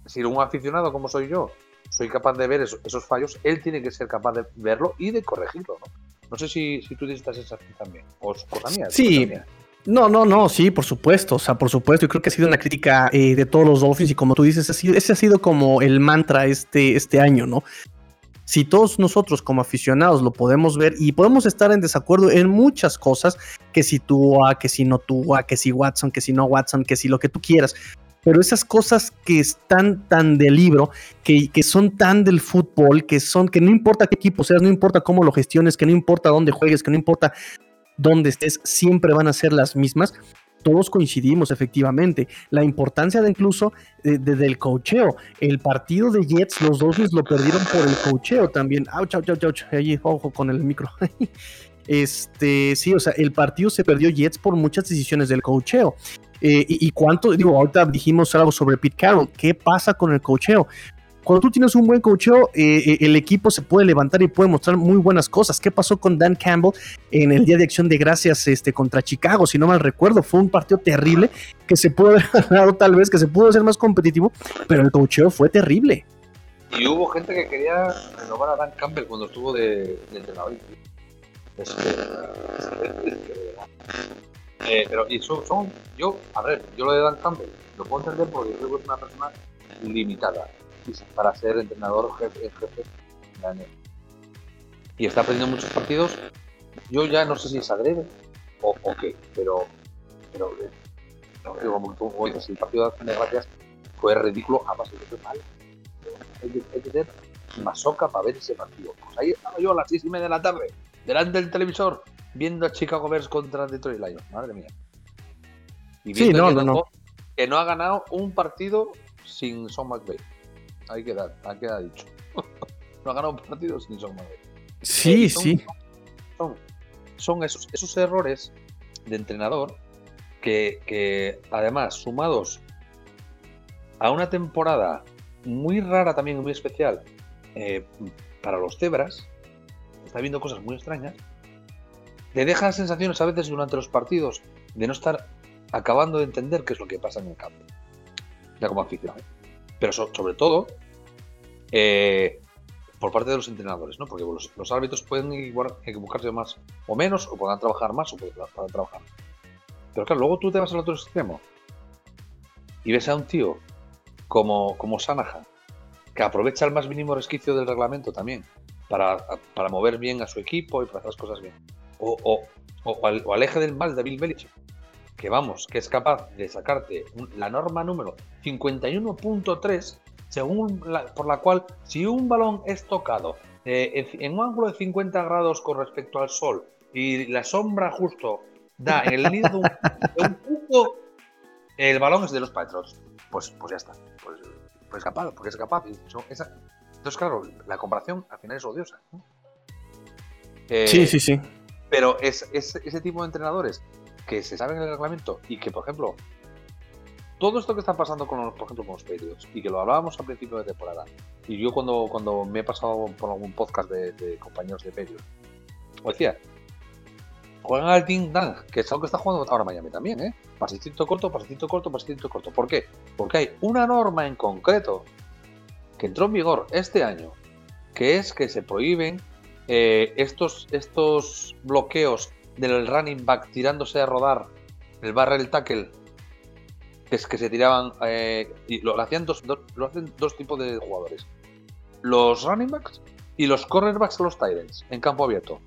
si un aficionado como soy yo soy capaz de ver esos, fallos, él tiene que ser capaz de verlo y de corregirlo, ¿no? No sé si, tú tienes esta sensación también, o cosa mía. Sí, no, no, no, sí, por supuesto, o sea, por supuesto, yo creo que ha sido una crítica eh, de todos los Dolphins y como tú dices, ese ha sido como el mantra este, este año, ¿no? Si todos nosotros como aficionados lo podemos ver y podemos estar en desacuerdo en muchas cosas, que si Tua, que si no Tua, que si Watson, que si no Watson, que si lo que tú quieras, pero esas cosas que están tan del libro, que, que, son tan del fútbol, que son, que no importa qué equipo seas, no importa cómo lo gestiones, que no importa dónde juegues, que no importa donde estés, siempre van a ser las mismas. Todos coincidimos efectivamente. La importancia de incluso eh, del cocheo. El partido de Jets, los dos lo perdieron por el cocheo también. Ouch, ouch, ouch, ouch. Allí, ojo con el micro. [LAUGHS] este, sí, o sea, el partido se perdió Jets por muchas decisiones del cocheo. Eh, y, y, cuánto, digo, ahorita dijimos algo sobre Pete Carroll. ¿Qué pasa con el cocheo? Cuando tú tienes un buen cocheo, eh, eh, el equipo se puede levantar y puede mostrar muy buenas cosas. ¿Qué pasó con Dan Campbell en el Día de Acción de Gracias este, contra Chicago? Si no mal recuerdo, fue un partido terrible que se pudo haber [LAUGHS] ganado tal vez, que se pudo hacer más competitivo, pero el cocheo fue terrible. Y hubo gente que quería renovar a Dan Campbell cuando estuvo de, entrenador. Eh, pero y son, yo, a ver, yo lo de Dan Campbell lo puedo entender porque creo que es una persona limitada para ser entrenador jefe, jefe y está perdiendo muchos partidos. Yo ya no sé si es adrede o, qué, pero, pero eh, como tú dices, el partido de Gracias fue ridículo, además fue mal. Hay que, hay que tener masoca para ver ese partido. Pues ahí estaba yo a las seis y media de la tarde, delante del televisor, viendo a Chicago Bears contra Detroit Lions. Madre mía. Y viendo que, no, que no ha ganado un partido sin Son McVay. Ahí queda, ahí queda dicho. [LAUGHS] no ha ganado partidos ni son malos. Sí, eh, sí. Son, esos, esos errores de entrenador que, además, sumados a una temporada muy rara también, muy especial eh, para los cebras, está viendo cosas muy extrañas, te dejan sensaciones a veces durante los partidos de no estar acabando de entender qué es lo que pasa en el campo, ya como aficionado pero sobre todo eh, por parte de los entrenadores, ¿no? Porque los, árbitros pueden equivocarse más o menos, o puedan trabajar más o puedan trabajar. Pero claro, luego tú te vas al otro extremo y ves a un tío como, como Sanahan, que aprovecha el más mínimo resquicio del reglamento también para, para mover bien a su equipo y para hacer las cosas bien. O, o, o, al, al, eje del mal de Bill Belichick, que vamos, que es capaz de sacarte la norma número 51.3, según por la cual si un balón es tocado eh, en un ángulo de 50 grados con respecto al sol y la sombra justo da en el nido de un, punto, el balón es de los Patriots. Pues, pues ya está. Pues, pues capaz, porque es capaz. Entonces, claro, la comparación al final es odiosa. sí, sí, sí. Pero es, ese tipo de entrenadores que se saben el reglamento y que, por ejemplo, todo esto que está pasando con los, por ejemplo, con los Patriots y que lo hablábamos al principio de temporada y yo cuando, cuando me he pasado por algún podcast de, compañeros de Patriots, os decía, juegan al Team Dan, que es algo que está jugando ahora Miami también, ¿eh? Pasecito corto, pasecito corto, pasecito corto. ¿Por qué? Porque hay una norma en concreto que entró en vigor este año, que es que se prohíben eh, estos, estos bloqueos del running back tirándose a rodar el barrel tackle, que es que se tiraban, eh, y lo, hacían dos, lo hacen dos tipos de jugadores. Los running backs y los cornerbacks a los Titans en campo abierto.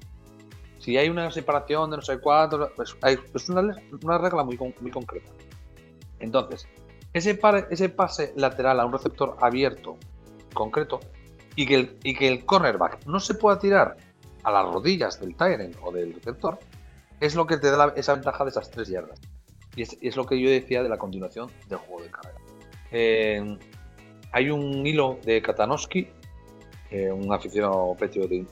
Si hay una separación de no sé cuántos, pues es una, una regla muy, muy concreta. Entonces, ese, ese pase lateral a un receptor abierto, concreto, y que, el, y que el cornerback no se pueda tirar a las rodillas del Tyrant o del receptor, es lo que te da esa ventaja de esas tres yardas. Y es, lo que yo decía de la continuación del juego de carrera. Eh, hay un hilo de Katanowski, eh, un aficionado petio de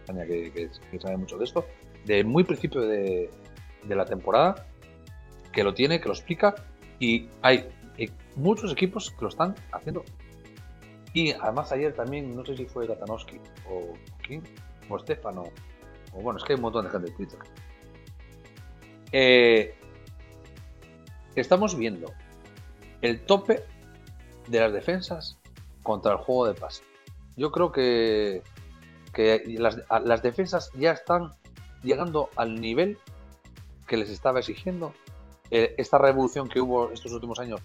España que, sabe mucho de esto, de muy principio de, la temporada, que lo tiene, que lo explica, y hay, muchos equipos que lo están haciendo. Y además ayer también, no sé si fue Katanowski o King o Stefano, o bueno, es que hay un montón de gente en Twitter. Eh, estamos viendo el tope de las defensas contra el juego de pase. Yo creo que, las, defensas ya están llegando al nivel que les estaba exigiendo eh, esta revolución que hubo estos últimos años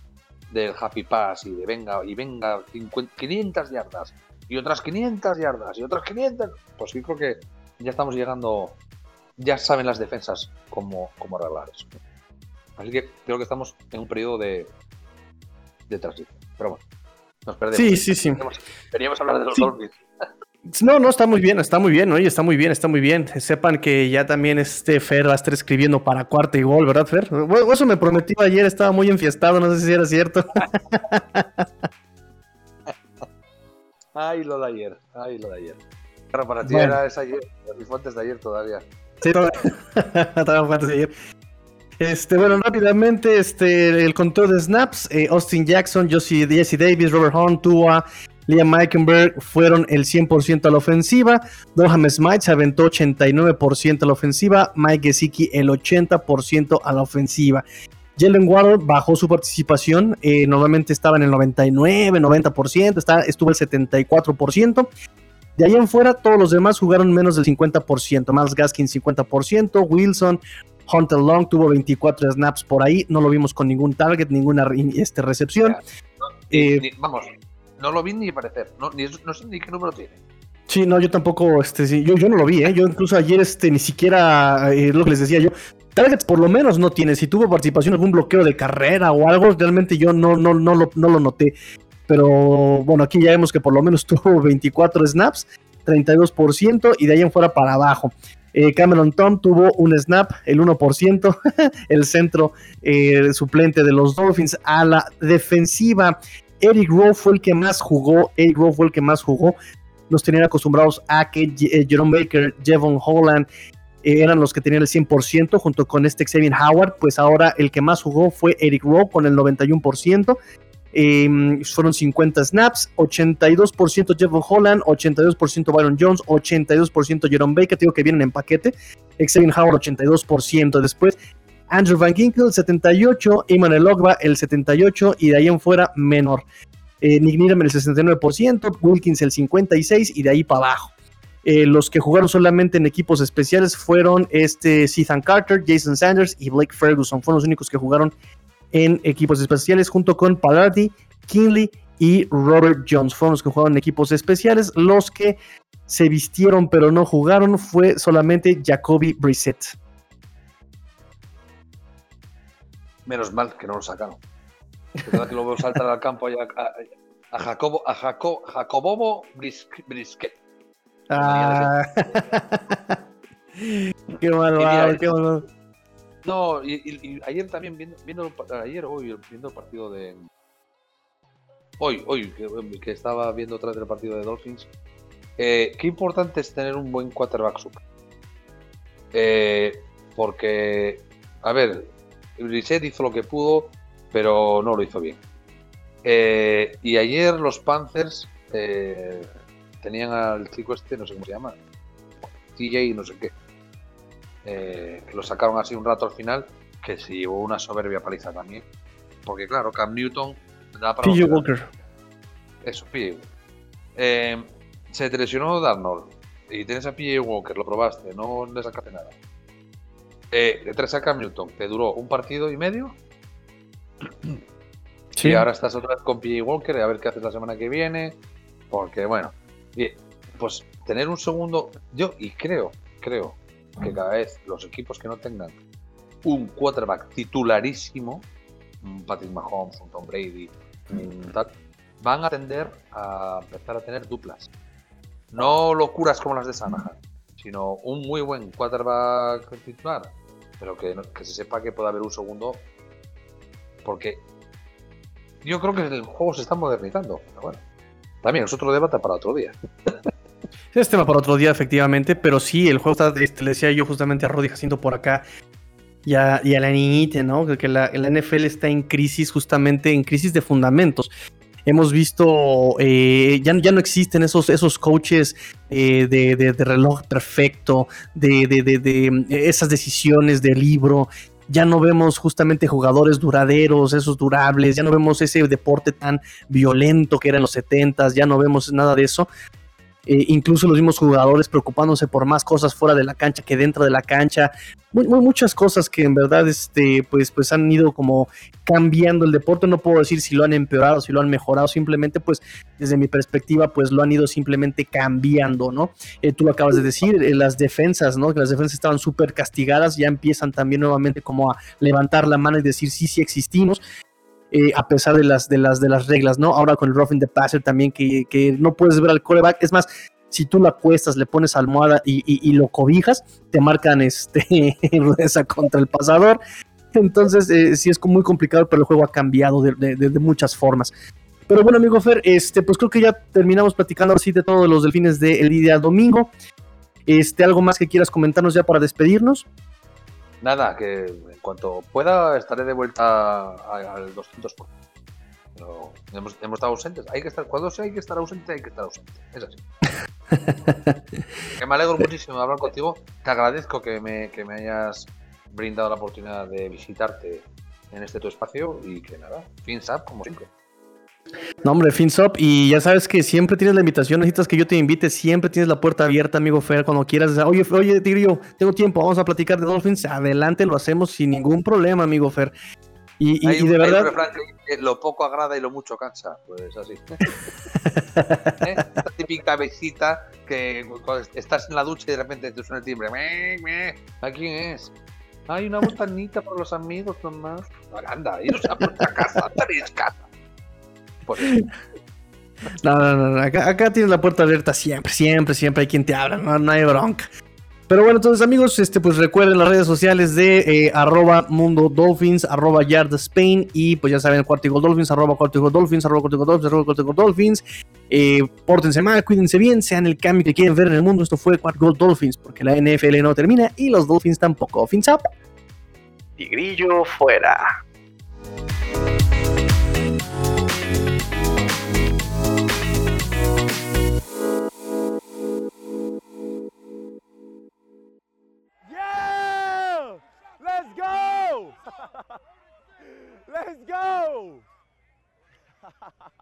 del Happy Pass y de venga y venga 500 yardas y otras 500 yardas y otras 500. Pues yo creo que ya estamos llegando, ya saben las defensas cómo, cómo arreglar eso. Así que creo que estamos en un periodo de, de transición. Pero bueno, nos perdemos. Sí, sí, sí. Veníamos, a hablar de los Dolphins. [LAUGHS] No, no, está muy bien, está muy bien, oye, está muy bien, está muy bien. Sepan que ya también este Fer va a estar escribiendo para cuarta y gol, ¿verdad, Fer? eso me prometió ayer, estaba muy enfiestado, no sé si era cierto. [LAUGHS] ay, lo de ayer, ay, lo de ayer. Claro, para ti era esa ayer, de ayer todavía. [LAUGHS] Este, bueno, rápidamente, este, el control de snaps, eh, Austin Jackson, Josie, Jesse Davis, Robert Horn, Tua, Liam Meikenberg fueron el 100% a la ofensiva, Doham Smite se aventó 89% a la ofensiva, Mike Gesicki el 80% a la ofensiva. Jalen Waddle bajó su participación, eh, normalmente estaba en el 99, 90%, está, estuvo el 74%. De ahí en fuera, todos los demás jugaron menos del 50%. Miles Gaskin 50%, Wilson, Hunter Long tuvo 24 snaps por ahí, no lo vimos con ningún target, ninguna este, recepción. Eh, vamos, no lo vi ni parecer, no, sé ni qué número tiene. Sí, no, yo tampoco, este, yo, yo no lo vi, ¿eh? yo incluso ayer este, ni siquiera, eh, lo que les decía yo, targets por lo menos no tiene, si tuvo participación algún bloqueo de carrera o algo, realmente yo no, no, no, lo, no lo noté, pero bueno, aquí ya vemos que por lo menos [LAUGHS] tuvo 24 snaps, 32% y de ahí en fuera para abajo. Eh, Cameron Tom tuvo un snap, el 1%, [LAUGHS] el centro eh, suplente de los Dolphins a la defensiva. Eric Rowe fue el que más jugó, Eric Rowe fue el que más jugó. Nos tenían acostumbrados a que eh, Jerome Baker, Jevon Holland eran los que tenían el 100% junto con este Xavier Howard, pues ahora el que más jugó fue Eric Rowe con el 91%. Em, fueron 50 snaps, 82% Jeff Holland, 82% Byron Jones, 82% Jerome Baker, digo que vienen en paquete, Xavier Howard 82%, después Andrew Van Ginkel 78, Emmanuel Ogba el 78 y de ahí en fuera menor. Eh, Nick Needham el 69%, Wilkins el 56 y de ahí para abajo. Eh, los que jugaron solamente en equipos especiales fueron este Ethan Carter, Jason Sanders y Blake Ferguson. Fueron los únicos que jugaron en equipos especiales junto con Palardi, Kinley y Robert Jones. Fueron los que jugaron en equipos especiales. Los que se vistieron pero no jugaron fue solamente Jacoby Brissett. Menos mal que no lo sacaron. que lo veo saltar al campo a, Jacobo, a Jacobo Brisket. Ah. [LAUGHS] qué malo, qué malo. No, y, ayer también viendo, viendo, ayer hoy viendo el partido de hoy, hoy que, estaba viendo otra vez el partido de Dolphins, eh, qué importante es tener un buen quarterback super. Eh, porque, a ver, Reset hizo lo que pudo, pero no lo hizo bien. Eh, y ayer los Panthers tenían al chico este, no sé cómo se llama, TJ, no sé qué eh, lo sacaron así un rato al final, que se llevó una soberbia paliza también. Porque claro, Cam Newton da para... PJ Walker. Eso, PJ eh, se te lesionó Darnold y tienes a PJ Walker, lo probaste, no le sacaste nada. Eh, te traes a Cam Newton, te duró un partido y medio. [CLEARS THROAT] Sí. Y ahora estás otra vez con PJ Walker, a ver qué haces la semana que viene. Porque bueno, pues tener un segundo, yo y creo, creo que cada vez los equipos que no tengan un quarterback titularísimo, un Patrick Mahomes, un Tom Brady, un tal, van a tender a empezar a tener duplas. No locuras como las de Sanahan, sino un muy buen quarterback titular, pero que, que se sepa que puede haber un segundo, porque yo creo que el juego se está modernizando. Pero bueno, también es otro debate para otro día. [LAUGHS] Es tema para otro día, efectivamente, pero sí, el juego está, este, le decía yo justamente a Rodi Jacinto por acá y a, la niñita, ¿no? Que la, la, NFL está en crisis, justamente en crisis de fundamentos. Hemos visto, eh, ya, ya no existen esos, esos coaches eh, de, de, reloj perfecto, de, de, esas decisiones de libro. Ya no vemos justamente jugadores duraderos, esos durables, ya no vemos ese deporte tan violento que era en los 70 ya no vemos nada de eso. Eh, incluso los mismos jugadores preocupándose por más cosas fuera de la cancha que dentro de la cancha, muy, muchas cosas que en verdad este, pues, pues han ido como cambiando el deporte, no puedo decir si lo han empeorado, si lo han mejorado, simplemente pues desde mi perspectiva pues lo han ido simplemente cambiando, ¿no? Eh, tú lo acabas de decir, eh, las defensas, ¿no? Que las defensas estaban súper castigadas, ya empiezan también nuevamente como a levantar la mano y decir sí, sí existimos. Eh, a pesar de las, de, las, de las reglas, ¿no? Ahora con el roughing the passer también, que, que no puedes ver al coreback. Es más, si tú lo acuestas, le pones almohada y, y, lo cobijas, te marcan este [LAUGHS] rudeza contra el pasador. Entonces, eh, sí es muy complicado, pero el juego ha cambiado de, de, de, muchas formas. Pero bueno, amigo Fer, este, pues creo que ya terminamos platicando así de todos los delfines del día domingo. Este, ¿Algo más que quieras comentarnos ya para despedirnos? Nada, que en cuanto pueda estaré de vuelta al 200%. Pero hemos, hemos, estado ausentes. Hay que estar, cuando sea hay que estar ausente, hay que estar ausente. Es así. [LAUGHS] que me alegro muchísimo de hablar contigo. Te agradezco que me, que me hayas brindado la oportunidad de visitarte en este tu espacio y que nada, fins up como siempre. No, hombre, up y ya sabes que siempre tienes la invitación, necesitas que yo te invite, siempre tienes la puerta abierta, amigo Fer, cuando quieras. Oye, oye, Tigrillo, tengo tiempo, vamos a platicar de Dolphins, adelante, lo hacemos sin ningún problema, amigo Fer. Y, de verdad... lo poco agrada y lo mucho cansa, pues así. [LAUGHS] ¿Eh? Esta típica visita que estás en la ducha y de repente te suena el timbre. ¿A quién es? Hay una botanita para los amigos nomás. Anda, iros a casa, tenéis casa. [LAUGHS] No, no, no, acá, tienes la puerta abierta siempre, siempre, siempre hay quien te habla, no, hay bronca. Pero bueno, entonces amigos, este, pues recuerden las redes sociales de eh, arroba mundo dolphins, arroba yard spain y pues ya saben, cuartigo dolphins, arroba cuartigo dolphins, arroba cuartigo dolphins, arroba cuartigo dolphins. Eh, pórtense mal, cuídense bien, sean el cambio que quieren ver en el mundo. Esto fue Cuartigo Dolphins, porque la NFL no termina y los Dolphins tampoco. Fins up. Tigrillo fuera. Let's go! [LAUGHS]